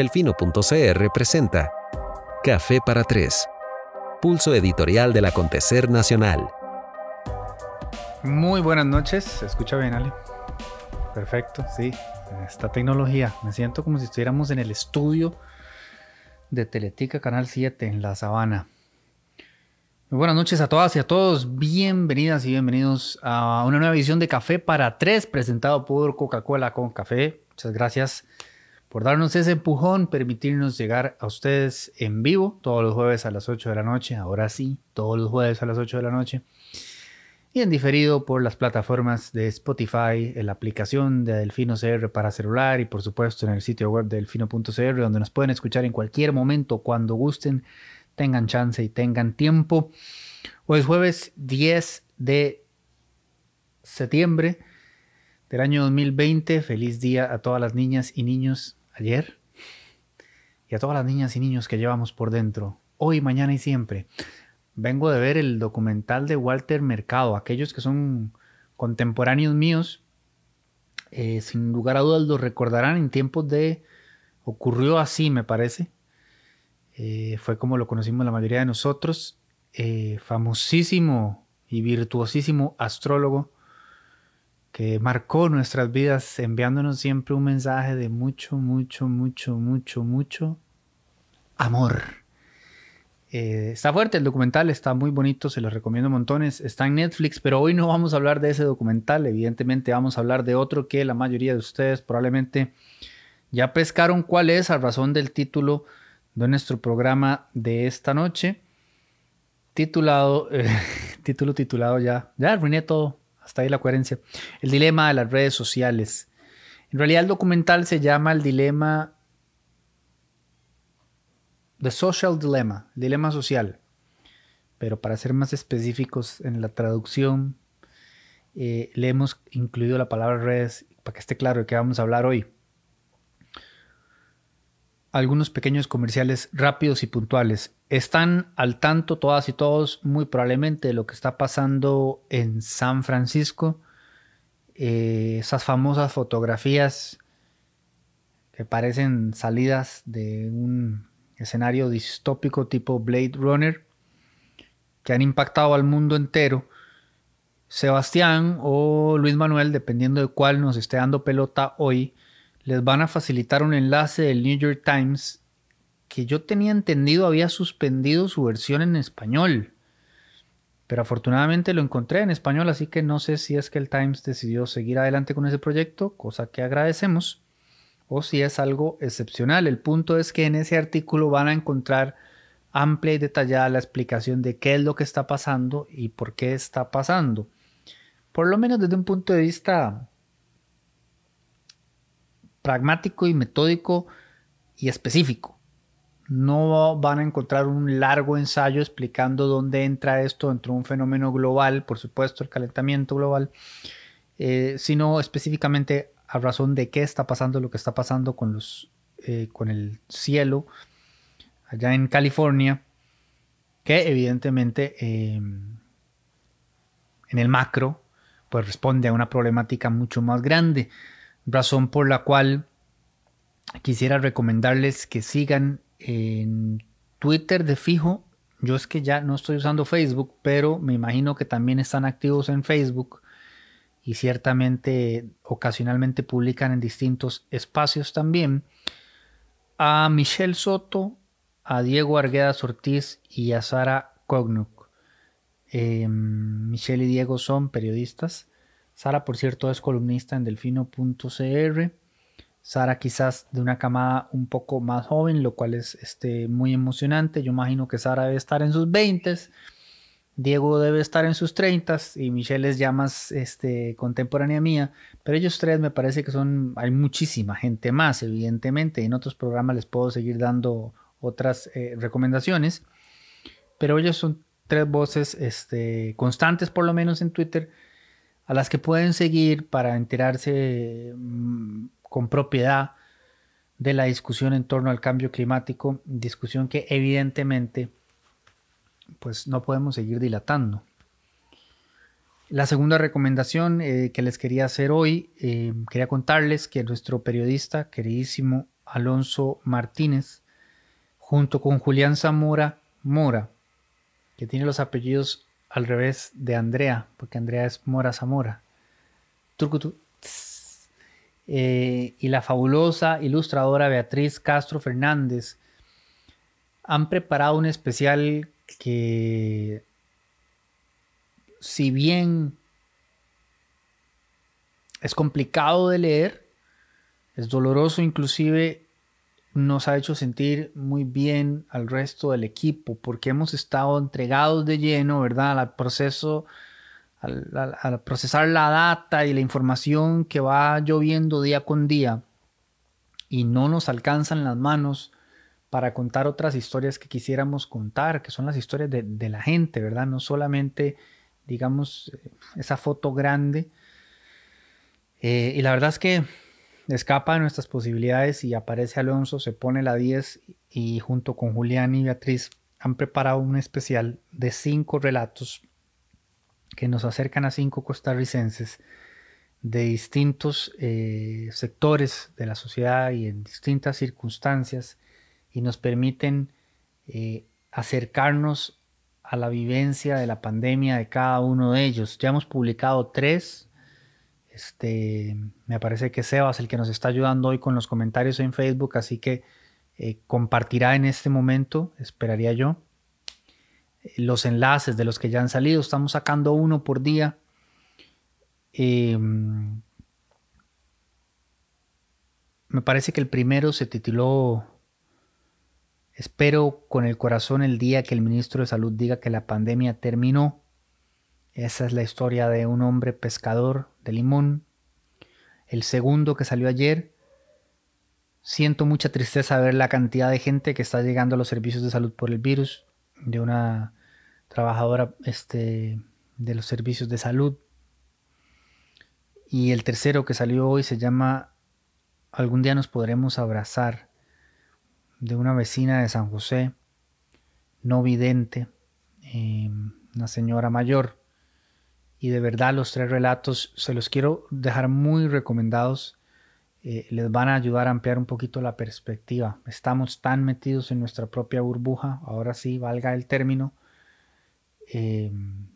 Delfino.cr presenta Café para Tres, pulso editorial del acontecer nacional. Muy buenas noches, ¿se escucha bien, Ale? Perfecto, sí, esta tecnología. Me siento como si estuviéramos en el estudio de Teletica Canal 7 en La Sabana. Muy buenas noches a todas y a todos. Bienvenidas y bienvenidos a una nueva edición de Café para Tres, presentado por Coca-Cola con Café. Muchas gracias por darnos ese empujón, permitirnos llegar a ustedes en vivo todos los jueves a las 8 de la noche. Ahora sí, todos los jueves a las 8 de la noche. Y en diferido por las plataformas de Spotify, en la aplicación de Delfino CR para celular y por supuesto en el sitio web de delfino.cr donde nos pueden escuchar en cualquier momento, cuando gusten tengan chance y tengan tiempo. Hoy es jueves 10 de septiembre del año 2020. Feliz día a todas las niñas y niños ayer y a todas las niñas y niños que llevamos por dentro, hoy, mañana y siempre. Vengo de ver el documental de Walter Mercado. Aquellos que son contemporáneos míos, eh, sin lugar a dudas lo recordarán en tiempos de... Ocurrió así, me parece. Eh, fue como lo conocimos la mayoría de nosotros, eh, famosísimo y virtuosísimo astrólogo que marcó nuestras vidas enviándonos siempre un mensaje de mucho, mucho, mucho, mucho, mucho amor. Eh, está fuerte el documental, está muy bonito, se lo recomiendo montones. Está en Netflix, pero hoy no vamos a hablar de ese documental. Evidentemente vamos a hablar de otro que la mayoría de ustedes probablemente ya pescaron cuál es a razón del título de nuestro programa de esta noche, titulado, eh, título titulado ya, ya arruiné todo, hasta ahí la coherencia, el dilema de las redes sociales. En realidad el documental se llama el dilema, The Social Dilemma, dilema social, pero para ser más específicos en la traducción, eh, le hemos incluido la palabra redes para que esté claro de qué vamos a hablar hoy algunos pequeños comerciales rápidos y puntuales. Están al tanto todas y todos muy probablemente de lo que está pasando en San Francisco. Eh, esas famosas fotografías que parecen salidas de un escenario distópico tipo Blade Runner que han impactado al mundo entero. Sebastián o Luis Manuel, dependiendo de cuál nos esté dando pelota hoy, les van a facilitar un enlace del New York Times que yo tenía entendido había suspendido su versión en español. Pero afortunadamente lo encontré en español, así que no sé si es que el Times decidió seguir adelante con ese proyecto, cosa que agradecemos, o si es algo excepcional. El punto es que en ese artículo van a encontrar amplia y detallada la explicación de qué es lo que está pasando y por qué está pasando. Por lo menos desde un punto de vista pragmático y metódico y específico. No van a encontrar un largo ensayo explicando dónde entra esto dentro de un fenómeno global, por supuesto el calentamiento global, eh, sino específicamente a razón de qué está pasando lo que está pasando con, los, eh, con el cielo allá en California, que evidentemente em, en el macro pues responde a una problemática mucho más grande razón por la cual quisiera recomendarles que sigan en Twitter de fijo. Yo es que ya no estoy usando Facebook, pero me imagino que también están activos en Facebook y ciertamente ocasionalmente publican en distintos espacios también. A Michelle Soto, a Diego Arguedas Ortiz y a Sara Kognuk. Em, Michelle y Diego son periodistas Sara, por cierto, es columnista en delfino.cr. Sara quizás de una camada un poco más joven, lo cual es este, muy emocionante. Yo imagino que Sara debe estar en sus 20, Diego debe estar en sus 30 y Michelle es ya más este, contemporánea mía. Pero ellos tres me parece que son, hay muchísima gente más, evidentemente. En otros programas les puedo seguir dando otras eh, recomendaciones. Pero ellos son tres voces este, constantes, por lo menos en Twitter a las que pueden seguir para enterarse mm, con propiedad de la discusión en torno al cambio climático, discusión que evidentemente pues no podemos seguir dilatando. La segunda recomendación eh, que les quería hacer hoy, eh, quería contarles que nuestro periodista queridísimo Alonso Martínez, junto con Julián Zamora Mora, que tiene los apellidos al revés de Andrea, porque Andrea es Mora Zamora. Eh, y la fabulosa ilustradora Beatriz Castro Fernández han preparado un especial que, si bien es complicado de leer, es doloroso inclusive, nos ha hecho sentir muy bien al resto del equipo porque hemos estado entregados de lleno, ¿verdad? Al proceso, al, procesar la data y la información que va lloviendo día con día y no nos alcanzan las manos para contar otras historias que quisiéramos contar, que son las historias de, la gente, ¿verdad? No solamente, digamos, esa foto grande. Eh, y la verdad es que escapa de nuestras posibilidades y aparece Alonso, se pone la 10 y junto con Julián y Beatriz han preparado un especial de cinco relatos que nos acercan a cinco costarricenses de distintos eh, sectores de la sociedad y en distintas circunstancias y nos permiten eh, acercarnos a la vivencia de la pandemia de cada uno de ellos. Ya hemos publicado tres. Este, me parece que Sebas, el que nos está ayudando hoy con los comentarios en Facebook, así que eh, compartirá en este momento, esperaría yo, los enlaces de los que ya han salido. Estamos sacando uno por día. Em, me parece que el primero se tituló Espero con el corazón el día que el ministro de Salud diga que la pandemia terminó. Esa es la historia de un hombre pescador de limón. El segundo que salió ayer. Siento mucha tristeza ver la cantidad de gente que está llegando a los servicios de salud por el virus. De una trabajadora este, de los servicios de salud. Y el tercero que salió hoy se llama Algún día nos podremos abrazar de una vecina de San José, no vidente, em, una señora mayor. Y de verdad los tres relatos se los quiero dejar muy recomendados. Eh, les van a ayudar a ampliar un poquito la perspectiva. Estamos tan metidos en nuestra propia burbuja, ahora sí, valga el término, em,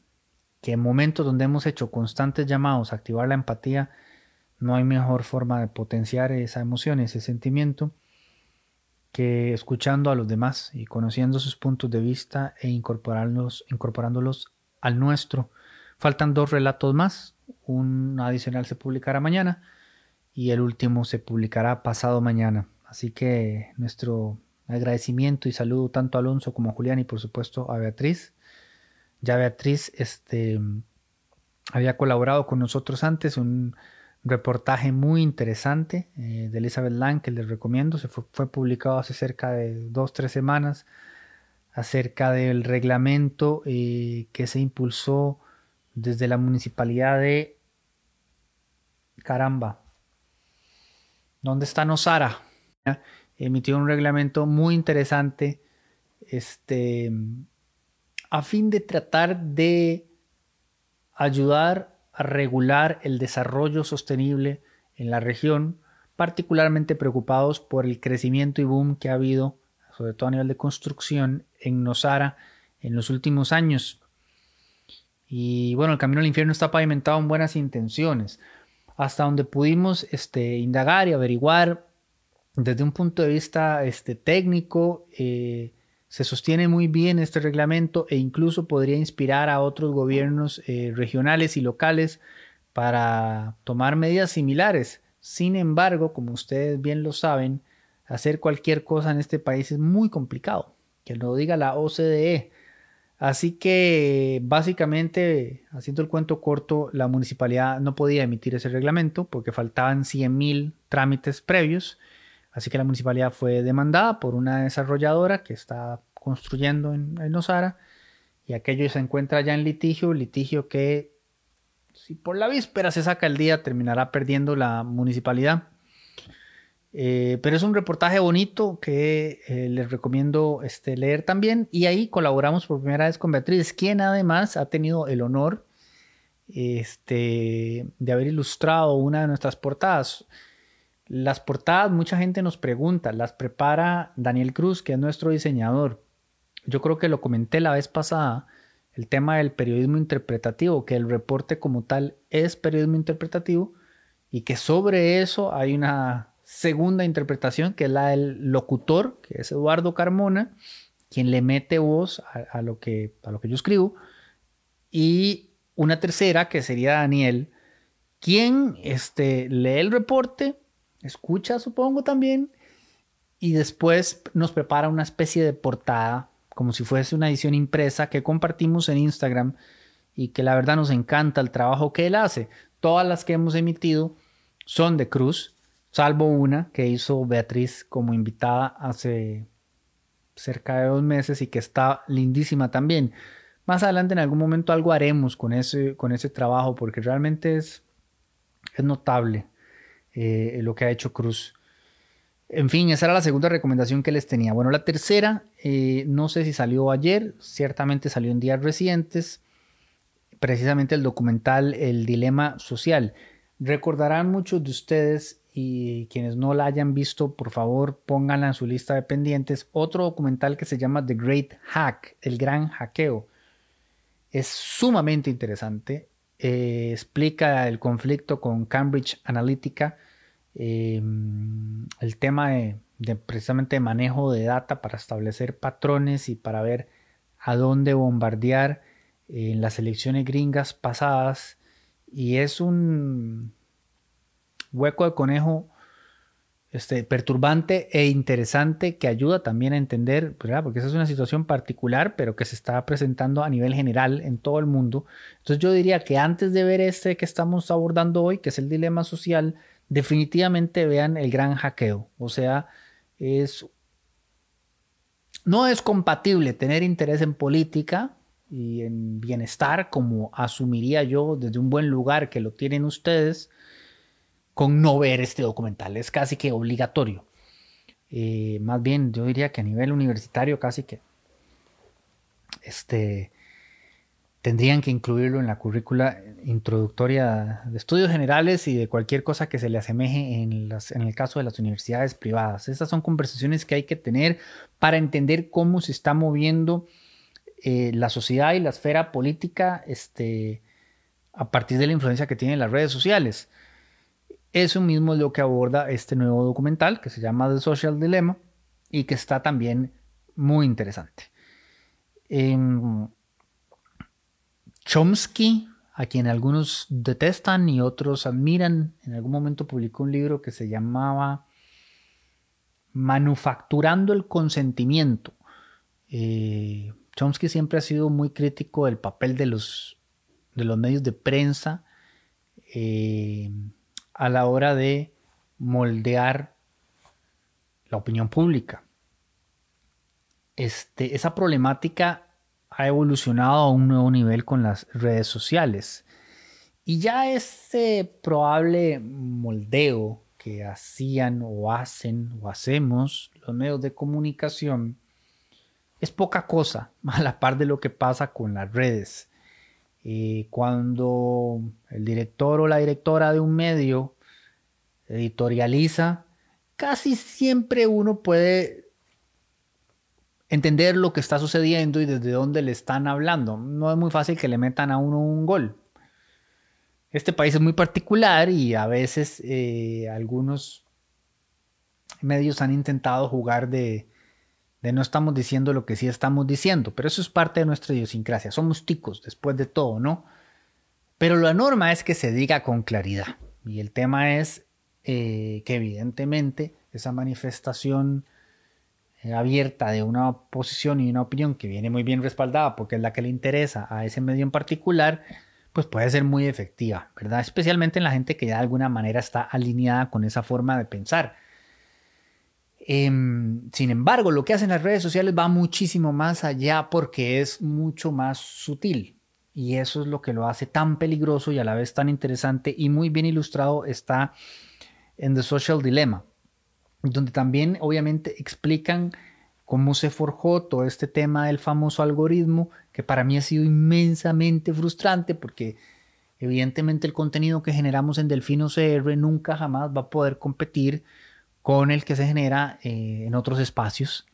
que en momentos donde hemos hecho constantes llamados a activar la empatía, no hay mejor forma de potenciar esa emoción, ese sentimiento que escuchando a los demás y conociendo sus puntos de vista e incorporándolos al nuestro. Faltan dos relatos más, un adicional se publicará mañana y el último se publicará pasado mañana. Así que nuestro agradecimiento y saludo tanto a Alonso como a Julián y por supuesto a Beatriz. Ya Beatriz este, había colaborado con nosotros antes, un reportaje muy interesante eh, de Elizabeth Lang que les recomiendo. Se fue, publicado hace cerca de dos, tres semanas acerca del reglamento eh, que se impulsó desde la municipalidad de Caramba. ¿Dónde está Nosara? Emitió un reglamento muy interesante este, a fin de tratar de ayudar a regular el desarrollo sostenible en la región, particularmente preocupados por el crecimiento y boom que ha habido, sobre todo a nivel de construcción, en Nosara en los últimos años. Y bueno, el camino al infierno está pavimentado en buenas intenciones. Hasta donde pudimos este, indagar y averiguar desde un punto de vista este, técnico, eh, se sostiene muy bien este reglamento e incluso podría inspirar a otros gobiernos eh, regionales y locales para tomar medidas similares. Sin embargo, como ustedes bien lo saben, hacer cualquier cosa en este país es muy complicado, que lo diga la OCDE. Así que básicamente, haciendo el cuento corto, la municipalidad no podía emitir ese reglamento porque faltaban 100.000 trámites previos Así que la municipalidad fue demandada por una desarrolladora que está construyendo en, en Osara y aquello se encuentra ya en litigio, litigio que si por la víspera se saca el día terminará perdiendo la municipalidad. Eh, pero es un reportaje bonito que eh, les recomiendo este, leer también. Y ahí colaboramos por primera vez con Beatriz, quien además ha tenido el honor este, de haber ilustrado una de nuestras portadas. Las portadas, mucha gente nos pregunta, las prepara Daniel Cruz, que es nuestro diseñador. Yo creo que lo comenté la vez pasada, el tema del periodismo interpretativo, que el reporte como tal es periodismo interpretativo y que sobre eso hay una segunda interpretación que es la del locutor, que es Eduardo Carmona, quien le mete voz a, lo, que, a lo que yo escribo, y una tercera que sería Daniel, quien este, lee el reporte, escucha supongo también, y después nos prepara una especie de portada, como si fuese una edición impresa que compartimos en Instagram y que la verdad nos encanta el trabajo que él hace. Todas las que hemos emitido son de Cruz, salvo una que hizo Beatriz como invitada hace cerca de dos meses y que está lindísima también. Más adelante en algún momento algo haremos con ese, con ese trabajo porque realmente es, es notable eh, lo que ha hecho Cruz. En fin, esa era la segunda recomendación que les tenía. Bueno, la tercera, eh, no sé si salió ayer, ciertamente salió en días recientes, precisamente el documental El Dilema Social. Recordarán muchos de ustedes y quienes no la hayan visto, por favor pónganla en su lista de pendientes. Otro documental que se llama The Great Hack, el gran hackeo. Es sumamente interesante. Eh, explica el conflicto con Cambridge Analytica, em, el tema de, de, precisamente manejo de data para establecer patrones y para ver a dónde bombardear en las elecciones gringas pasadas. Y es un, hueco de conejo este, perturbante e interesante que ayuda también a entender, porque esa es una situación particular, pero que se está presentando a nivel general en todo el mundo. Entonces yo diría que antes de ver este que estamos abordando hoy, que es el dilema social, definitivamente vean el gran hackeo. O sea, es... No es compatible tener interés en política y en bienestar, como asumiría yo desde un buen lugar que lo tienen ustedes, con no ver este documental. Es casi que obligatorio. Eh, más bien, yo diría que a nivel universitario casi que este, tendrían que incluirlo en la currícula introductoria de estudios generales y de cualquier cosa que se le asemeje en, las, en el caso de las universidades privadas. Estas son conversaciones que hay que tener para entender cómo se está moviendo eh, la sociedad y la esfera política este, a partir de la influencia que tienen las redes sociales. Eso mismo es lo que aborda este nuevo documental que se llama The Social Dilemma y que está también muy interesante. Em, Chomsky, a quien algunos detestan y otros admiran, en algún momento publicó un libro que se llamaba Manufacturando el consentimiento. Eh, Chomsky siempre ha sido muy crítico del papel de los, de los medios de prensa. Eh, a la hora de moldear la opinión pública. Este, esa problemática ha evolucionado a un nuevo nivel con las redes sociales. Y ya ese probable moldeo que hacían o hacen o hacemos los medios de comunicación es poca cosa a la par de lo que pasa con las redes. Y cuando el director o la directora de un medio editorializa, casi siempre uno puede entender lo que está sucediendo y desde dónde le están hablando. No es muy fácil que le metan a uno un gol. Este país es muy particular y a veces eh, algunos medios han intentado jugar de, de no estamos diciendo lo que sí estamos diciendo, pero eso es parte de nuestra idiosincrasia. Somos ticos, después de todo, ¿no? Pero la norma es que se diga con claridad. Y el tema es eh, que evidentemente esa manifestación eh, abierta de una posición y una opinión que viene muy bien respaldada porque es la que le interesa a ese medio en particular, pues puede ser muy efectiva, ¿verdad? Especialmente en la gente que de alguna manera está alineada con esa forma de pensar. Em, sin embargo, lo que hacen las redes sociales va muchísimo más allá porque es mucho más sutil. Y eso es lo que lo hace tan peligroso y a la vez tan interesante y muy bien ilustrado está en The Social Dilemma, donde también obviamente explican cómo se forjó todo este tema del famoso algoritmo, que para mí ha sido inmensamente frustrante porque evidentemente el contenido que generamos en Delfino CR nunca jamás va a poder competir con el que se genera eh, en otros espacios,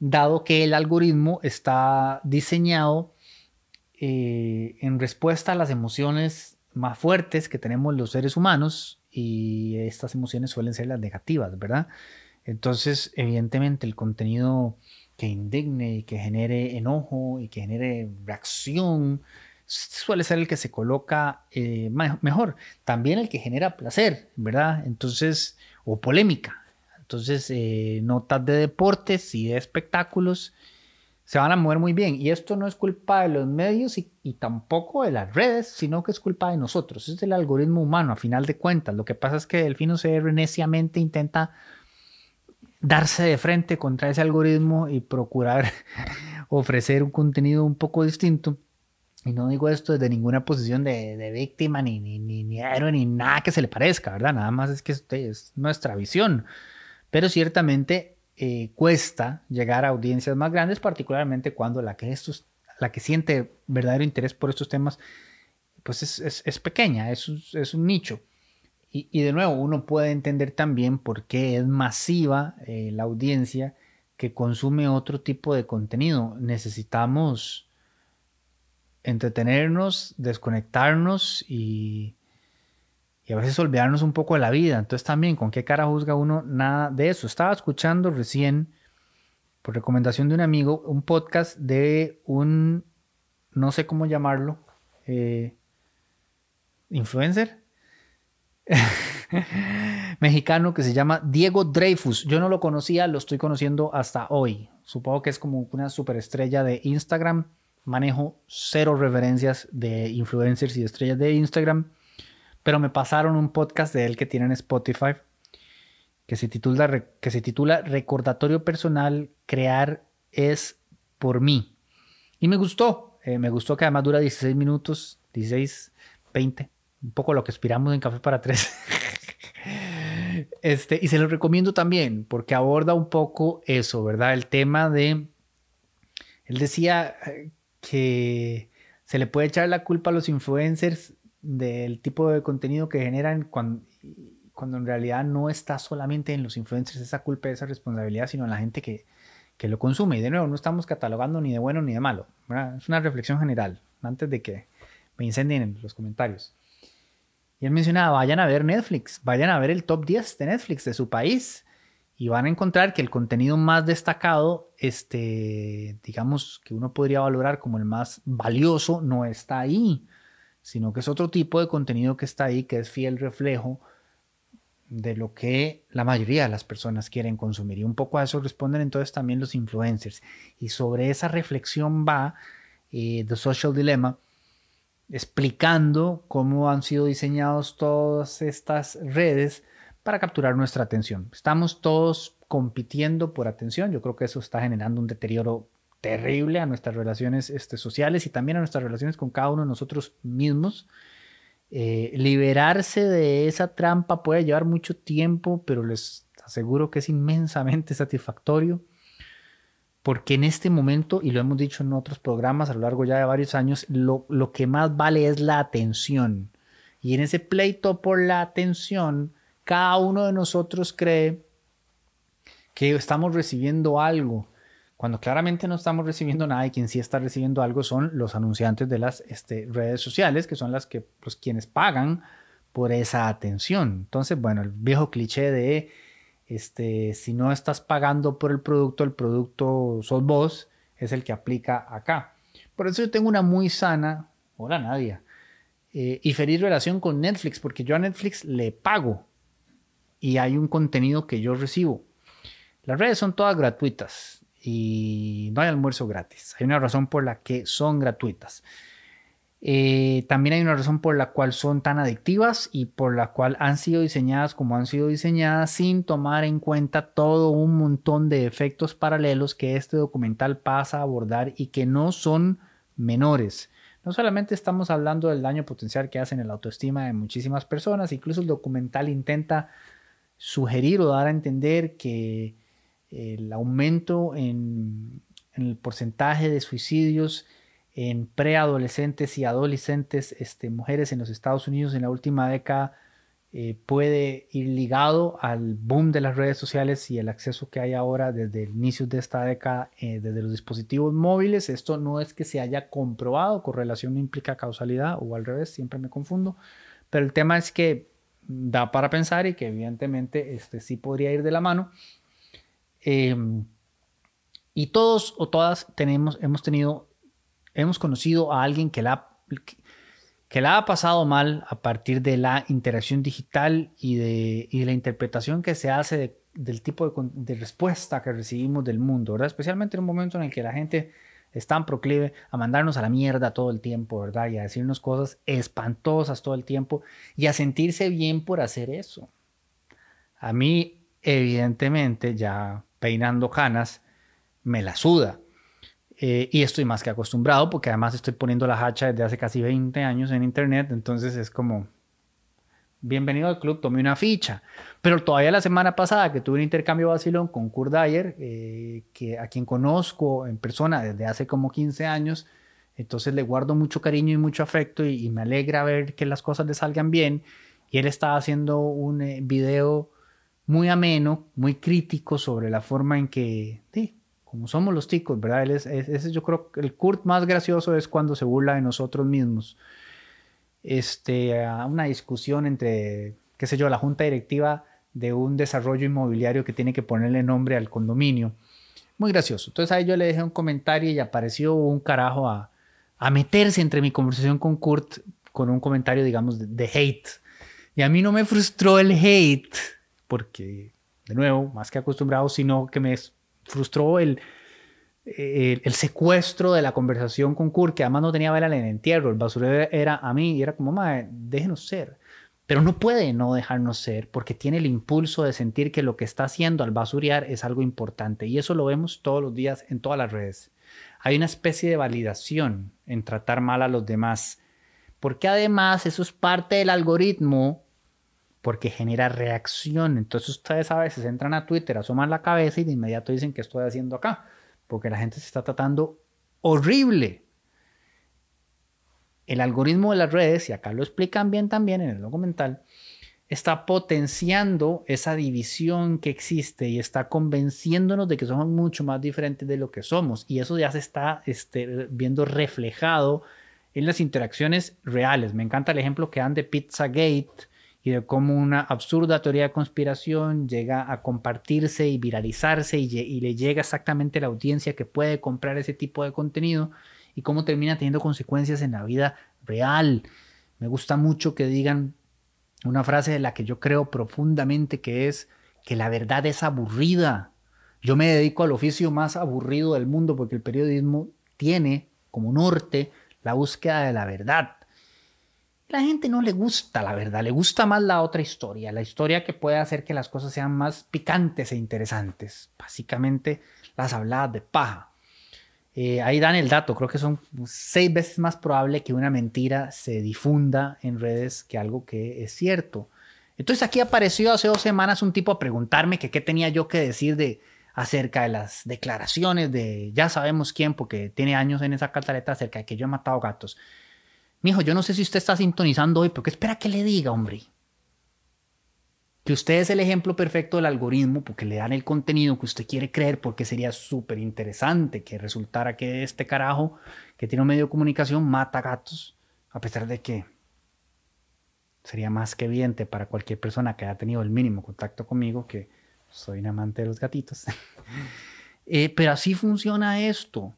dado que el algoritmo está diseñado eh, en respuesta a las emociones más fuertes que tenemos los seres humanos y estas emociones suelen ser las negativas, ¿verdad? Entonces, evidentemente, el contenido que indigne y que genere enojo y que genere reacción suele ser el que se coloca eh, mejor. También el que genera placer, ¿verdad? Entonces, o polémica. Entonces, eh, notas de deportes y de espectáculos se van a mover muy bien. Y esto no es culpa de los medios y, tampoco de las redes, sino que es culpa de nosotros. Es el algoritmo humano, a final de cuentas. Lo que pasa es que Delfino CR neciamente intenta darse de frente contra ese algoritmo y procurar ofrecer un contenido un poco distinto. Y no digo esto desde ninguna posición de, víctima, ni, ni, ni, héroe, ni nada que se le parezca, ¿verdad? Nada más es que es nuestra visión. Pero ciertamente eh, cuesta llegar a audiencias más grandes, particularmente cuando la que, estos, la que siente verdadero interés por estos temas, pues es, es, pequeña, es, es un nicho. Y, de nuevo, uno puede entender también por qué es masiva eh, la audiencia que consume otro tipo de contenido. Necesitamos entretenernos, desconectarnos y, a veces olvidarnos un poco de la vida. Entonces también, ¿con qué cara juzga uno nada de eso? Estaba escuchando recién, por recomendación de un amigo, un podcast de un, no sé cómo llamarlo, eh, influencer mexicano que se llama Diego Dreyfus. Yo no lo conocía, lo estoy conociendo hasta hoy. Supongo que es como una superestrella de Instagram. Manejo cero referencias de influencers y estrellas de Instagram, pero me pasaron un podcast de él que tiene en Spotify que se titula, que se titula Recordatorio Personal, Crear es por mí. Y me gustó, eh, me gustó que además dura 16 minutos, 16, 20 un poco lo que aspiramos en Café para Tres. este, y se lo recomiendo también porque aborda un poco eso, ¿verdad? El tema de... Él decía eh, que se le puede echar la culpa a los influencers del tipo de contenido que generan cuando, cuando en realidad no está solamente en los influencers esa culpa, esa responsabilidad, sino en la gente que, que lo consume. Y de nuevo, no estamos catalogando ni de bueno ni de malo. Es una reflexión general, antes de que me incendien en los comentarios. Y él mencionaba, vayan a ver Netflix, vayan a ver el top 10 de Netflix de su país y van a encontrar que el contenido más destacado, este, digamos que uno podría valorar como el más valioso, no está ahí, sino que es otro tipo de contenido que está ahí, que es fiel reflejo de lo que la mayoría de las personas quieren consumir. Y un poco a eso responden entonces también los influencers. Y sobre esa reflexión va eh, The Social Dilemma, explicando cómo han sido diseñados todas estas redes para capturar nuestra atención. Estamos todos compitiendo por atención. Yo creo que eso está generando un deterioro terrible a nuestras relaciones este, sociales y también a nuestras relaciones con cada uno de nosotros mismos. Eh, liberarse de esa trampa puede llevar mucho tiempo, pero les aseguro que es inmensamente satisfactorio porque en este momento, y lo hemos dicho en otros programas a lo largo ya de varios años, lo, que más vale es la atención. Y en ese pleito por la atención, cada uno de nosotros cree que estamos recibiendo algo, cuando claramente no estamos recibiendo nada y quien sí está recibiendo algo son los anunciantes de las este, redes sociales, que son las que, pues, quienes pagan por esa atención. Entonces, bueno, el viejo cliché de este, si no estás pagando por el producto, el producto sos vos, es el que aplica acá. Por eso yo tengo una muy sana, hola Nadia, eh, y feliz relación con Netflix, porque yo a Netflix le pago y hay un contenido que yo recibo. Las redes son todas gratuitas y no hay almuerzo gratis. Hay una razón por la que son gratuitas. Eh, también hay una razón por la cual son tan adictivas y por la cual han sido diseñadas como han sido diseñadas sin tomar en cuenta todo un montón de efectos paralelos que este documental pasa a abordar y que no son menores. No solamente estamos hablando del daño potencial que hacen en la autoestima de muchísimas personas, incluso el documental intenta sugerir o dar a entender que el aumento en el porcentaje de suicidios en preadolescentes y adolescentes, este, mujeres en los Estados Unidos en la última década eh, puede ir ligado al boom de las redes sociales y el acceso que hay ahora desde el inicio de esta década eh, desde los dispositivos móviles. Esto no es que se haya comprobado, correlación no implica causalidad o al revés, siempre me confundo, pero el tema es que da para pensar y que evidentemente este sí podría ir de la mano. Em, y todos o todas tenemos, hemos tenido, hemos conocido a alguien que la, que la ha pasado mal a partir de la interacción digital y de, la interpretación que se hace del tipo de, respuesta que recibimos del mundo, ¿verdad? Especialmente en un momento en el que la gente es tan proclive a mandarnos a la mierda todo el tiempo, ¿verdad? Y a decirnos cosas espantosas todo el tiempo y a sentirse bien por hacer eso. A mí, evidentemente, ya peinando canas, me la suda. Eh, y estoy más que acostumbrado porque además estoy poniendo la hacha desde hace casi 20 años en internet, entonces es como, bienvenido al club, tome una ficha. Pero todavía la semana pasada que tuve un intercambio vacilón con Kurt Dyer, eh, que, a quien conozco en persona desde hace como 15 años, entonces le guardo mucho cariño y mucho afecto y, me alegra ver que las cosas le salgan bien. Y él estaba haciendo un eh, video muy ameno, muy crítico sobre la forma en que como somos los ticos, ¿verdad? es, yo creo que el Kurt más gracioso es cuando se burla de nosotros mismos. Este, una discusión entre, qué sé yo, la junta directiva de un desarrollo inmobiliario que tiene que ponerle nombre al condominio. Muy gracioso. Entonces ahí yo le dejé un comentario y apareció un carajo a, meterse entre mi conversación con Kurt con un comentario, digamos, de, de hate. Y a mí no me frustró el hate, porque, de nuevo, más que acostumbrado, sino que me frustró el, el, secuestro de la conversación con Kurt, que además no tenía vela en el entierro, el basurero era a mí y era como, madre, déjenos ser. Pero no puede no dejarnos ser porque tiene el impulso de sentir que lo que está haciendo al basurear es algo importante y eso lo vemos todos los días en todas las redes. Hay una especie de validación en tratar mal a los demás porque además eso es parte del algoritmo porque genera reacción. Entonces ustedes a veces entran a Twitter, asoman la cabeza y de inmediato dicen que estoy haciendo acá, porque la gente se está tratando horrible. El algoritmo de las redes, y acá lo explican bien también en el documental, está potenciando esa división que existe y está convenciéndonos de que somos mucho más diferentes de lo que somos. Y eso ya se está este, viendo reflejado en las interacciones reales. Me encanta el ejemplo que dan de Pizzagate, y de cómo una absurda teoría de conspiración llega a compartirse y viralizarse y, le llega exactamente a la audiencia que puede comprar ese tipo de contenido y cómo termina teniendo consecuencias en la vida real. Me gusta mucho que digan una frase de la que yo creo profundamente que es que la verdad es aburrida. Yo me dedico al oficio más aburrido del mundo porque el periodismo tiene como norte la búsqueda de la verdad la gente no le gusta la verdad, le gusta más la otra historia, la historia que puede hacer que las cosas sean más picantes e interesantes. Básicamente las habladas de paja. Eh, ahí dan el dato, creo que son seis veces más probable que una mentira se difunda en redes que algo que es cierto. Entonces aquí apareció hace dos semanas un tipo a preguntarme que qué tenía yo que decir de acerca de las declaraciones de ya sabemos quién, porque tiene años en esa cataleta acerca de que yo he matado gatos. Mijo, yo no sé si usted está sintonizando hoy, pero ¿qué espera que le diga, hombre? Que usted es el ejemplo perfecto del algoritmo porque le dan el contenido que usted quiere creer porque sería súper interesante que resultara que este carajo que tiene un medio de comunicación mata gatos, a pesar de que sería más que evidente para cualquier persona que haya tenido el mínimo contacto conmigo que soy un amante de los gatitos. Eh, pero así funciona esto.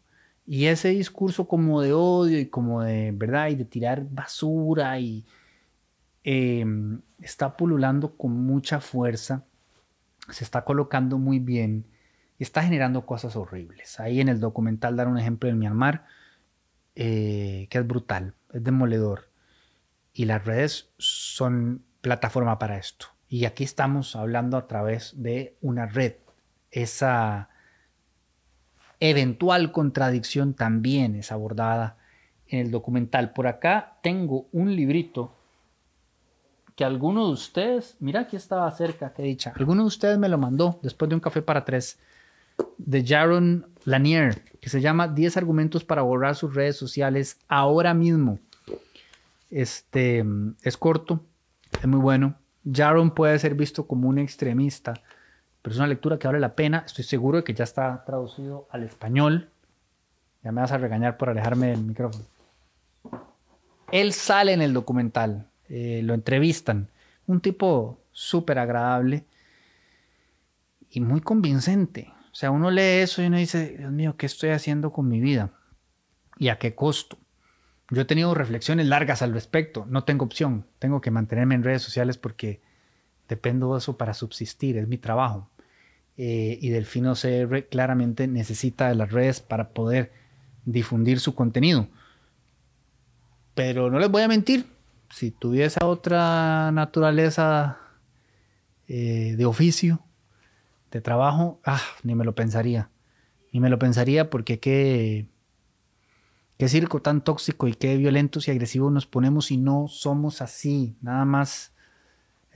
Y ese discurso como de odio y como de, ¿verdad? Y de tirar basura y em, está pululando con mucha fuerza, se está colocando muy bien y está generando cosas horribles. Ahí en el documental dar un ejemplo del Myanmar, eh, que es brutal, es demoledor. Y las redes son plataforma para esto. Y aquí estamos hablando a través de una red. Esa eventual contradicción también es abordada en el documental. Por acá tengo un librito que alguno de ustedes, mira aquí estaba cerca, qué dicha, alguno de ustedes me lo mandó después de un café para tres, de Jaron Lanier, que se llama 10 argumentos para borrar sus redes sociales ahora mismo. Este es corto, es muy bueno. Jaron puede ser visto como un extremista, pero es una lectura que vale la pena. Estoy seguro de que ya está traducido al español. Ya me vas a regañar por alejarme del micrófono. Él sale en el documental, eh, lo entrevistan. Un tipo súper agradable y muy convincente. O sea, uno lee eso y uno dice, Dios mío, ¿qué estoy haciendo con mi vida? ¿Y a qué costo? Yo he tenido reflexiones largas al respecto. No tengo opción. Tengo que mantenerme en redes sociales porque dependo de eso para subsistir. Es mi trabajo. Eh, y Delfino CR claramente necesita de las redes para poder difundir su contenido. Pero no les voy a mentir. Si tuviese otra naturaleza eh, de oficio, de trabajo, ah, ni me lo pensaría. Ni me lo pensaría porque qué Qué circo tan tóxico y qué violentos y agresivos nos ponemos y no somos así. Nada más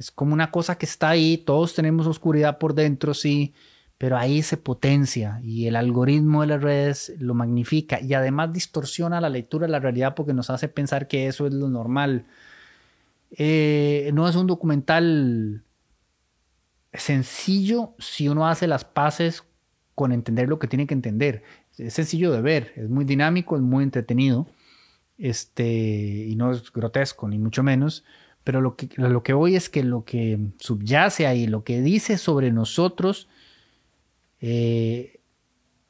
es como una cosa que está ahí. Todos tenemos oscuridad por dentro, sí, pero ahí se potencia y el algoritmo de las redes lo magnifica y además distorsiona la lectura de la realidad porque nos hace pensar que eso es lo normal. Eh, no es un documental sencillo si uno hace las paces con entender lo que tiene que entender es sencillo de ver, es muy dinámico, es muy entretenido, este, y no es grotesco, ni mucho menos, pero lo que, lo que voy es que lo que subyace ahí, lo que dice sobre nosotros, eh,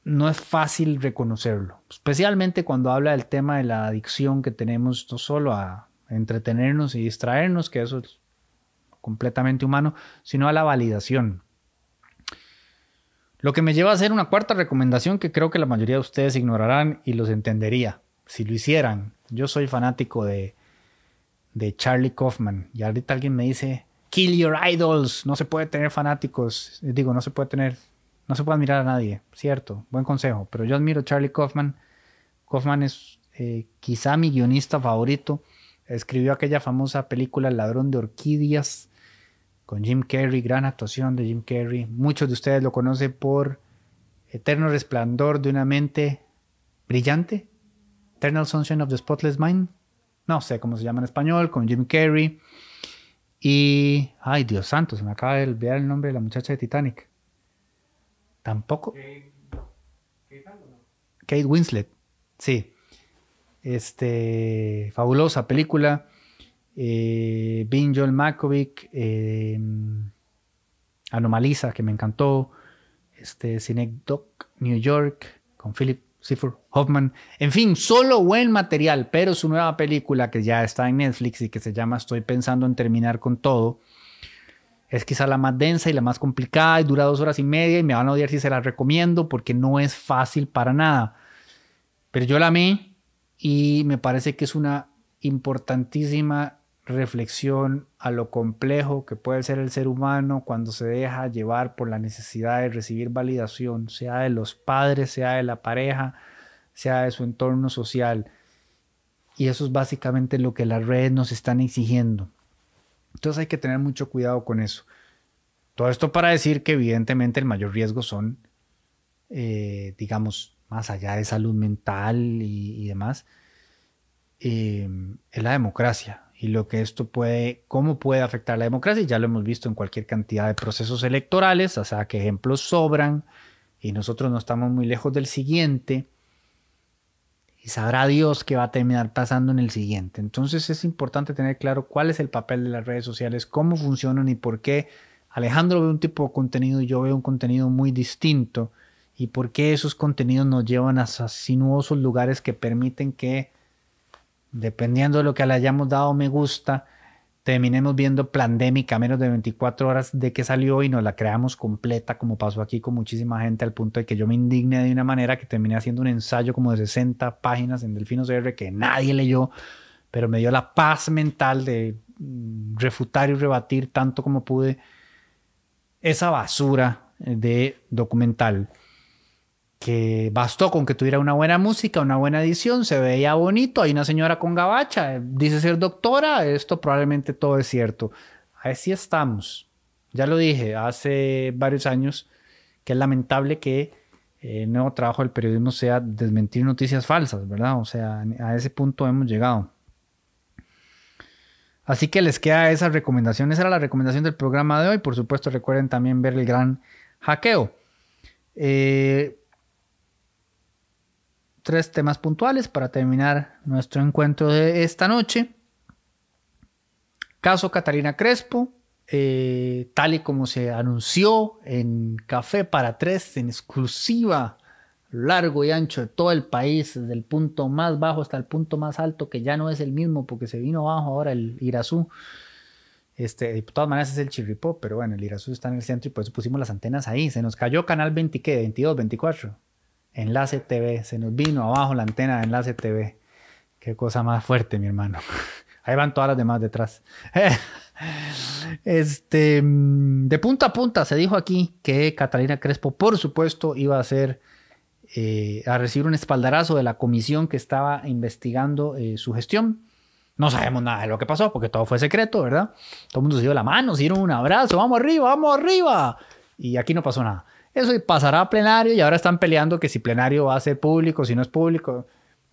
no es fácil reconocerlo, especialmente cuando habla del tema de la adicción que tenemos no solo a entretenernos y distraernos, que eso es completamente humano, sino a la validación. Lo que me lleva a hacer una cuarta recomendación que creo que la mayoría de ustedes ignorarán y los entendería si lo hicieran. Yo soy fanático de, de Charlie Kaufman y ahorita alguien me dice, kill your idols, no se puede tener fanáticos. Digo, no se puede tener, no se puede admirar a nadie, cierto, buen consejo, pero yo admiro a Charlie Kaufman. Kaufman es eh, quizá mi guionista favorito. Escribió aquella famosa película El ladrón de orquídeas con Jim Carrey, gran actuación de Jim Carrey. Muchos de ustedes lo conocen por Eterno Resplandor de una mente brillante, Eternal Sunshine of the Spotless Mind, no sé cómo se llama en español, con Jim Carrey. Y, ay Dios santo, se me acaba de olvidar el nombre de la muchacha de Titanic. Tampoco. Kate Winslet, sí. Este, fabulosa película eh, Joel Makovic, em, Anomaliza, que me encantó, este, Doc New York, con Philip Seymour Hoffman. En fin, solo buen material, pero su nueva película que ya está en Netflix y que se llama Estoy pensando en terminar con todo, es quizá la más densa y la más complicada y dura dos horas y media y me van a odiar si se la recomiendo porque no es fácil para nada. Pero yo la amé y me parece que es una importantísima reflexión a lo complejo que puede ser el ser humano cuando se deja llevar por la necesidad de recibir validación, sea de los padres, sea de la pareja, sea de su entorno social. Y eso es básicamente lo que las redes nos están exigiendo. Entonces hay que tener mucho cuidado con eso. Todo esto para decir que evidentemente el mayor riesgo son, eh, digamos, más allá de salud mental y, demás, eh, es la democracia y lo que esto puede, cómo puede afectar la democracia. Ya lo hemos visto en cualquier cantidad de procesos electorales, o sea que ejemplos sobran y nosotros no estamos muy lejos del siguiente. Y sabrá Dios qué va a terminar pasando en el siguiente. Entonces es importante tener claro cuál es el papel de las redes sociales, cómo funcionan y por qué Alejandro ve un tipo de contenido y yo veo un contenido muy distinto y por qué esos contenidos nos llevan a sinuosos lugares que permiten que dependiendo de lo que le hayamos dado me gusta, terminemos viendo Plandémica a menos de 24 horas de que salió y nos la creamos completa, como pasó aquí con muchísima gente, al punto de que yo me indigne de una manera que terminé haciendo un ensayo como de 60 páginas en Delfino CR que nadie leyó, pero me dio la paz mental de mm, refutar y rebatir tanto como pude esa basura de documental que bastó con que tuviera una buena música, una buena edición, se veía bonito, hay una señora con gabacha, dice ser doctora, esto probablemente todo es cierto. Así estamos. Ya lo dije hace varios años que es lamentable que el nuevo trabajo del periodismo sea desmentir noticias falsas, ¿verdad? O sea, a ese punto hemos llegado. Así que les queda esa recomendación. Esa era la recomendación del programa de hoy. Por supuesto, recuerden también ver el gran hackeo. Eh, tres temas puntuales para terminar nuestro encuentro de esta noche. Caso Catalina Crespo, eh, tal y como se anunció en Café para Tres, en exclusiva, largo y ancho de todo el país, desde el punto más bajo hasta el punto más alto, que ya no es el mismo porque se vino abajo ahora el Irazú. Este, de todas maneras es el Chirripó, pero bueno, el Irazú está en el centro y por eso pusimos las antenas ahí. Se nos cayó canal 20, ¿qué? 22, 24. Enlace TV. Se nos vino abajo la antena de Enlace TV. Qué cosa más fuerte, mi hermano. Ahí van todas las demás detrás. Este, de punta a punta se dijo aquí que Catalina Crespo, por supuesto, iba a ser eh, a recibir un espaldarazo de la comisión que estaba investigando eh, su gestión. No sabemos nada de lo que pasó porque todo fue secreto, ¿verdad? Todo el mundo se dio la mano, se dieron un abrazo, vamos arriba, vamos arriba. Y aquí no pasó nada. Eso pasará a plenario y ahora están peleando que si plenario va a ser público, si no es público.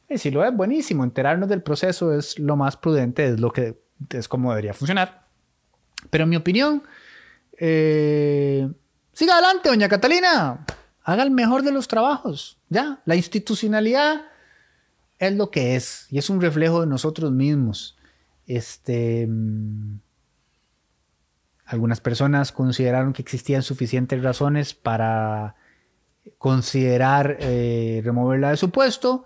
Y si lo es, buenísimo. Enterarnos del proceso es lo más prudente, es lo que es como debería funcionar. Pero en mi opinión, eh, siga adelante, doña Catalina. Haga el mejor de los trabajos. Ya, la institucionalidad es lo que es y es un reflejo de nosotros mismos. Este, mm, algunas personas consideraron que existían suficientes razones para considerar eh, removerla de su puesto.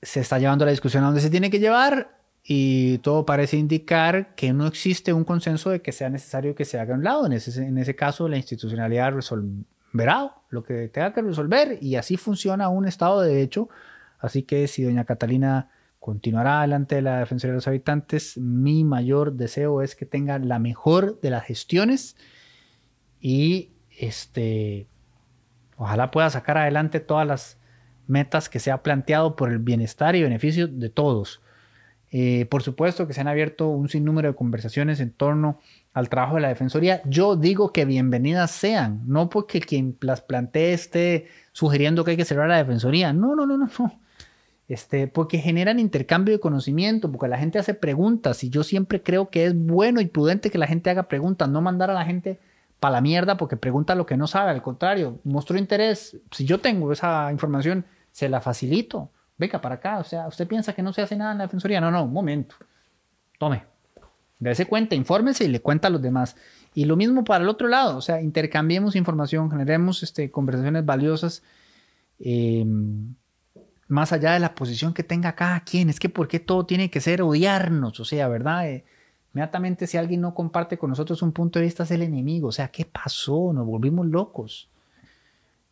Se está llevando la discusión a donde se tiene que llevar y todo parece indicar que no existe un consenso de que sea necesario que se haga a un lado. En ese, en ese caso, la institucionalidad resolverá lo que tenga que resolver y así funciona un Estado de Derecho. Así que si doña Catalina continuará adelante de la Defensoría de los Habitantes, mi mayor deseo es que tenga la mejor de las gestiones y este, ojalá pueda sacar adelante todas las metas que se ha planteado por el bienestar y beneficio de todos. Eh, por supuesto que se han abierto un sinnúmero de conversaciones en torno al trabajo de la Defensoría. Yo digo que bienvenidas sean, no porque quien las plantee esté sugiriendo que hay que cerrar la Defensoría. No, no, no, no, no. Este, porque generan intercambio de conocimiento, porque la gente hace preguntas y yo siempre creo que es bueno y prudente que la gente haga preguntas, no mandar a la gente para la mierda porque pregunta lo que no sabe, al contrario, mostró interés. Si yo tengo esa información, se la facilito venga para acá, o sea, usted piensa que no se hace nada en la defensoría, no, no, un momento, tome, dése cuenta, infórmese y le cuenta a los demás. Y lo mismo para el otro lado, o sea, intercambiemos información, generemos este, conversaciones valiosas, em, más allá de la posición que tenga cada quien, es que ¿por qué todo tiene que ser odiarnos? O sea, ¿verdad? Eh, inmediatamente si alguien no comparte con nosotros un punto de vista es el enemigo, o sea, ¿qué pasó? Nos volvimos locos.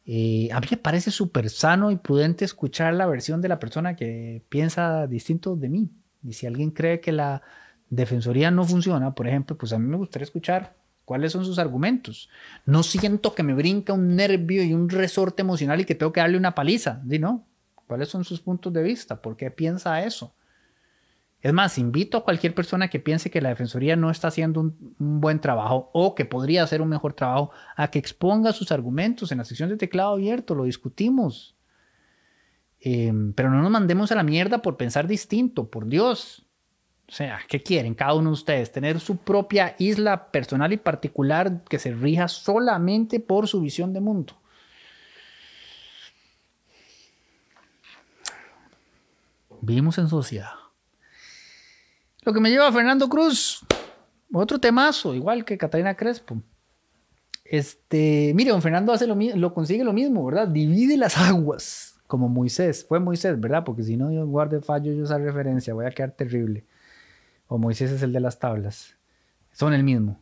Eh, a mí me parece súper sano y prudente escuchar la versión de la persona que piensa distinto de mí. Y si alguien cree que la defensoría no funciona, por ejemplo, pues a mí me gustaría escuchar cuáles son sus argumentos. No siento que me brinca un nervio y un resorte emocional y que tengo que darle una paliza. ¿no? ¿Cuáles son sus puntos de vista? ¿Por qué piensa eso? Es más, invito a cualquier persona que piense que la Defensoría no está haciendo un, buen trabajo o que podría hacer un mejor trabajo a que exponga sus argumentos en la sección de teclado abierto, lo discutimos. Em, pero no nos mandemos a la mierda por pensar distinto, por Dios. O sea, ¿qué quieren cada uno de ustedes? Tener su propia isla personal y particular que se rija solamente por su visión de mundo. Vivimos en sociedad. Lo que me lleva a Fernando Cruz, otro temazo, igual que Catalina Crespo. Este, mire, don Fernando hace lo, lo consigue lo mismo, ¿verdad? Divide las aguas, como Moisés. Fue Moisés, ¿verdad? Porque si no, yo guarde fallo yo esa referencia, voy a quedar terrible. O Moisés es el de las tablas. Son el mismo.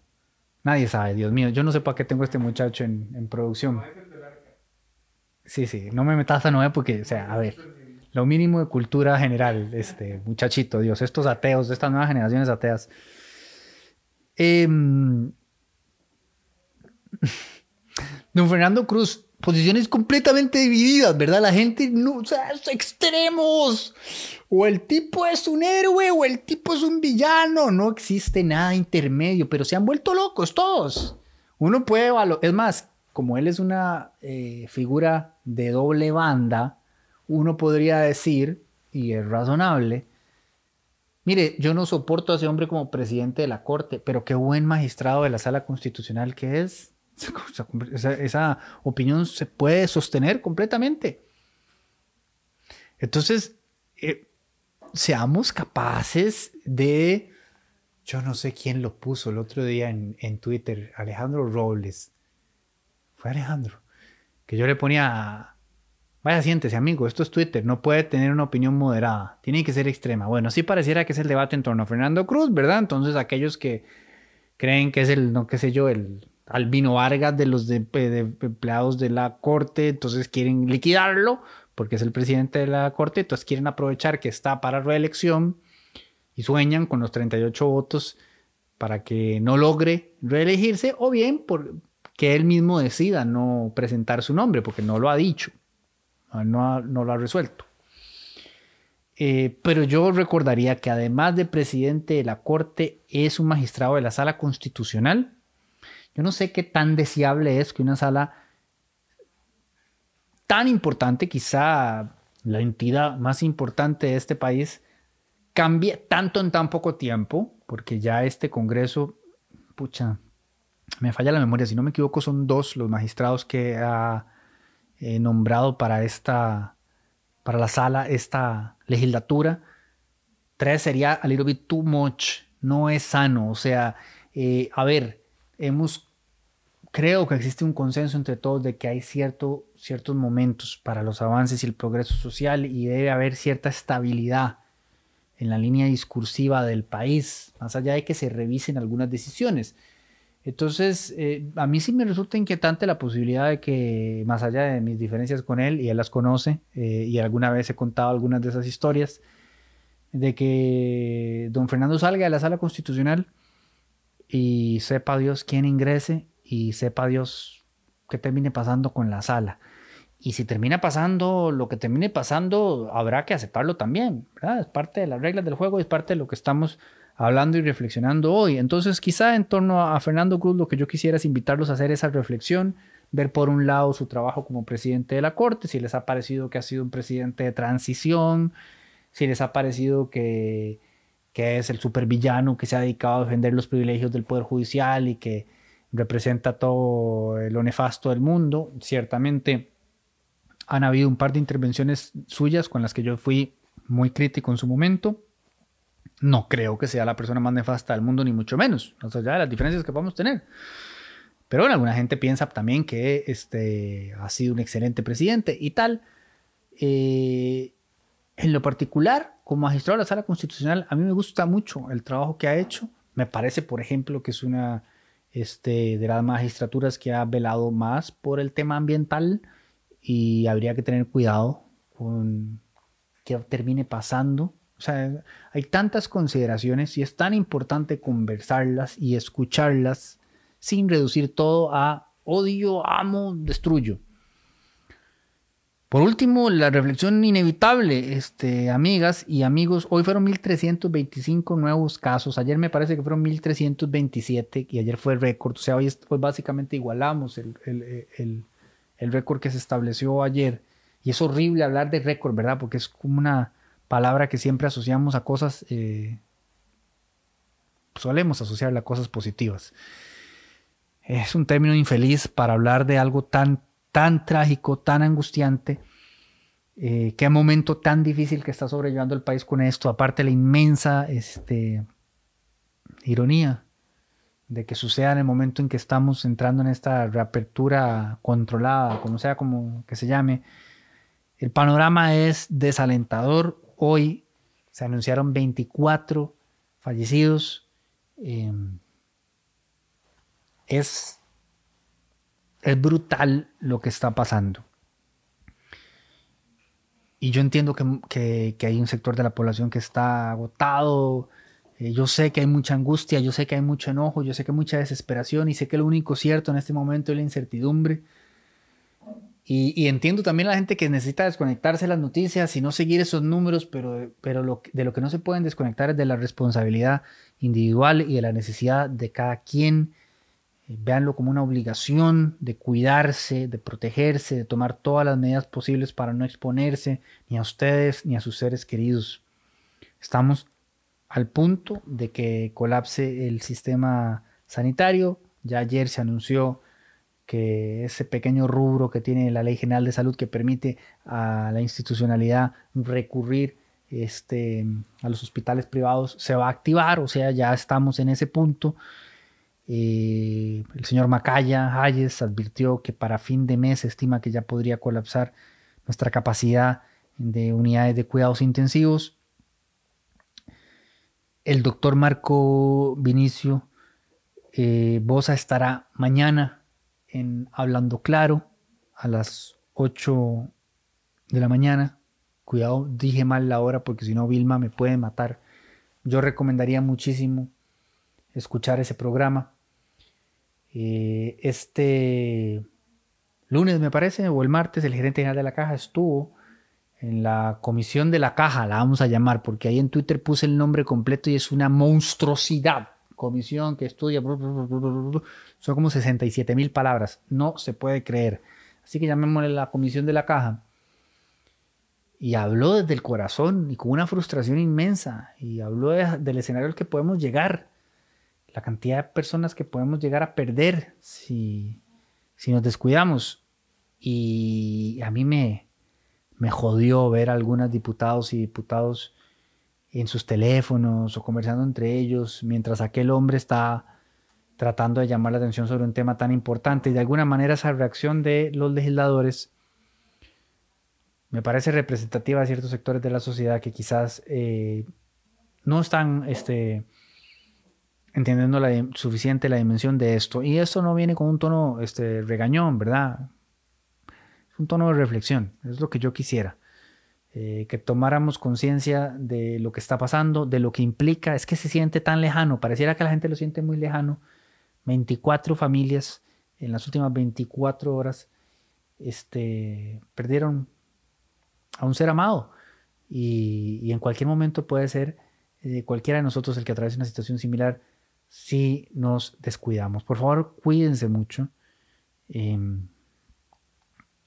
Nadie sabe, Dios mío. Yo no sé para qué tengo este muchacho en, en producción. Sí, sí, no me metas a Noé porque, o sea, a ver lo mínimo de cultura general, este muchachito, Dios, estos ateos, estas nuevas generaciones ateas. Em, don Fernando Cruz, posiciones completamente divididas, ¿verdad? La gente, no, o sea, extremos. O el tipo es un héroe o el tipo es un villano. No existe nada intermedio, pero se han vuelto locos todos. Uno puede es más, como él es una eh, figura de doble banda, uno podría decir, y es razonable, mire, yo no soporto a ese hombre como presidente de la Corte, pero qué buen magistrado de la Sala Constitucional que es. Esa, opinión se puede sostener completamente. Entonces, eh, seamos capaces de, yo no sé quién lo puso el otro día en, en Twitter, Alejandro Robles, fue Alejandro, que yo le ponía, vaya siéntese amigo, esto es Twitter, no puede tener una opinión moderada, tiene que ser extrema. Bueno, sí pareciera que es el debate en torno a Fernando Cruz, ¿verdad? Entonces aquellos que creen que es el, no qué sé yo, el Albino Vargas de los de, empleados de la corte, entonces quieren liquidarlo porque es el presidente de la corte, entonces quieren aprovechar que está para reelección y sueñan con los 38 votos para que no logre reelegirse o bien por, que él mismo decida no presentar su nombre, porque no lo ha dicho, no, lo ha resuelto. Eh, pero yo recordaría que además de presidente de la Corte, es un magistrado de la Sala Constitucional. Yo no sé qué tan deseable es que una sala tan importante, quizá la entidad más importante de este país, cambie tanto en tan poco tiempo, porque ya este Congreso, pucha, me falla la memoria, si no me equivoco, son dos los magistrados que ha eh, nombrado para esta, para la sala, esta legislatura. Tres sería a little bit too much, no es sano. O sea, eh, a ver, hemos, creo que existe un consenso entre todos de que hay cierto, ciertos momentos para los avances y el progreso social y debe haber cierta estabilidad en la línea discursiva del país, más allá de que se revisen algunas decisiones. Entonces, eh, a mí sí me resulta inquietante la posibilidad de que, más allá de mis diferencias con él, y él las conoce, eh, y alguna vez he contado algunas de esas historias, de que don Fernando salga de la sala constitucional y sepa Dios quién ingrese y sepa Dios qué termine pasando con la sala. Y si termina pasando lo que termine pasando, habrá que aceptarlo también, Es parte de las reglas del juego, es parte de lo que estamos hablando y reflexionando hoy. Entonces, quizá en torno a, Fernando Cruz, lo que yo quisiera es invitarlos a hacer esa reflexión, ver por un lado su trabajo como presidente de la Corte, si les ha parecido que ha sido un presidente de transición, si les ha parecido que, que es el supervillano que se ha dedicado a defender los privilegios del Poder Judicial y que representa todo lo nefasto del mundo. Ciertamente han habido un par de intervenciones suyas con las que yo fui muy crítico en su momento no creo que sea la persona más nefasta del mundo, ni mucho menos, o sea, ya las diferencias que podemos tener. Pero bueno, alguna gente piensa también que este, ha sido un excelente presidente y tal. Eh, en lo particular, como magistrado de la Sala Constitucional, a mí me gusta mucho el trabajo que ha hecho. Me parece, por ejemplo, que es una este, de las magistraturas que ha velado más por el tema ambiental y habría que tener cuidado con que termine pasando o sea, hay tantas consideraciones y es tan importante conversarlas y escucharlas sin reducir todo a odio, amo, destruyo. Por último, la reflexión inevitable, este, amigas y amigos, hoy fueron 1325 nuevos casos, ayer me parece que fueron 1327 y ayer fue el récord, o sea, hoy, básicamente igualamos el, el, el récord que se estableció ayer. Y es horrible hablar de récord, ¿verdad? Porque es como una, palabra que siempre asociamos a cosas, eh, solemos asociarla a cosas positivas. Es un término infeliz para hablar de algo tan, tan trágico, tan angustiante. Eh, qué momento tan difícil que está sobrellevando el país con esto, aparte la inmensa este, ironía de que suceda en el momento en que estamos entrando en esta reapertura controlada, como sea como que se llame. El panorama es desalentador, Hoy se anunciaron 24 fallecidos. Em, es, es brutal lo que está pasando. Y yo entiendo que, hay un sector de la población que está agotado. Eh, yo sé que hay mucha angustia, yo sé que hay mucho enojo, yo sé que hay mucha desesperación y sé que lo único cierto en este momento es la incertidumbre. Y, entiendo también la gente que necesita desconectarse de las noticias y no seguir esos números, pero, pero de lo que no se pueden desconectar es de la responsabilidad individual y de la necesidad de cada quien eh, véanlo como una obligación de cuidarse, de protegerse, de tomar todas las medidas posibles para no exponerse ni a ustedes ni a sus seres queridos. Estamos al punto de que colapse el sistema sanitario. Ya ayer se anunció que ese pequeño rubro que tiene la Ley General de Salud que permite a la institucionalidad recurrir este, a los hospitales privados se va a activar, o sea, ya estamos en ese punto. Eh, el señor Macaya Hayes advirtió que para fin de mes estima que ya podría colapsar nuestra capacidad de unidades de cuidados intensivos. El doctor Marco Vinicio eh, Bosa estará mañana en Hablando Claro a las 8 de la mañana Cuidado, dije mal la hora porque si no Vilma me puede matar. Yo recomendaría muchísimo escuchar ese programa. Eh, este lunes me parece, o el martes, el gerente general de la caja estuvo en la comisión de la caja, la vamos a llamar, porque ahí en Twitter puse el nombre completo y es una monstruosidad. Comisión que estudia, son como 67 mil palabras, no se puede creer. Así que llamémosle la comisión de la caja y habló desde el corazón y con una frustración inmensa y habló del escenario al que podemos llegar, la cantidad de personas que podemos llegar a perder si, si nos descuidamos. Y a mí me, me jodió ver a algunos diputados y diputados en sus teléfonos o conversando entre ellos mientras aquel hombre está tratando de llamar la atención sobre un tema tan importante y de alguna manera esa reacción de los legisladores me parece representativa de ciertos sectores de la sociedad que quizás eh, no están este, entendiendo la, suficiente la dimensión de esto. Y esto no viene con un tono este, regañón, ¿verdad? Es un tono de reflexión, es lo que yo quisiera. Eh, que tomáramos conciencia de lo que está pasando, de lo que implica, es que se siente tan lejano, pareciera que la gente lo siente muy lejano. 24 familias en las últimas 24 horas este, perdieron a un ser amado. Y, en cualquier momento puede ser eh, cualquiera de nosotros el que atraviese una situación similar si nos descuidamos. Por favor, cuídense mucho. Em,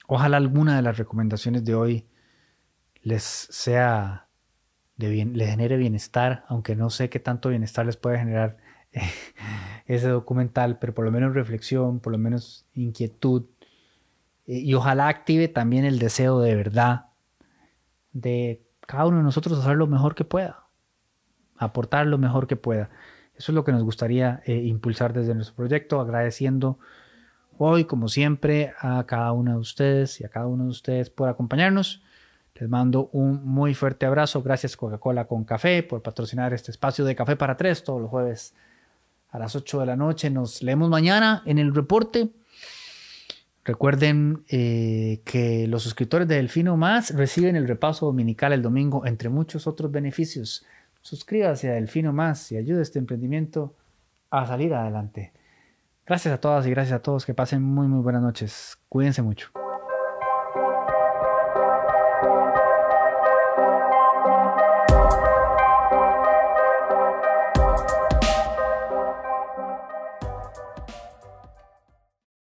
ojalá alguna de las recomendaciones de hoy les sea de bien, les genere bienestar, aunque no sé qué tanto bienestar les puede generar ese documental, pero por lo menos reflexión, por lo menos inquietud. Eh, y ojalá active también el deseo de verdad de cada uno de nosotros hacer lo mejor que pueda, aportar lo mejor que pueda. Eso es lo que nos gustaría eh, impulsar desde nuestro proyecto, agradeciendo hoy, como siempre, a cada uno de ustedes y a cada uno de ustedes por acompañarnos. Les mando un muy fuerte abrazo. Gracias Coca-Cola con Café por patrocinar este espacio de Café para Tres todos los jueves a las 8 de la noche. Nos leemos mañana en el reporte. Recuerden eh, que los suscriptores de Delfino Más reciben el repaso dominical el domingo, entre muchos otros beneficios. Suscríbase a Delfino Más y ayude a este emprendimiento a salir adelante. Gracias a todas y gracias a todos. Que pasen muy, muy buenas noches. Cuídense mucho.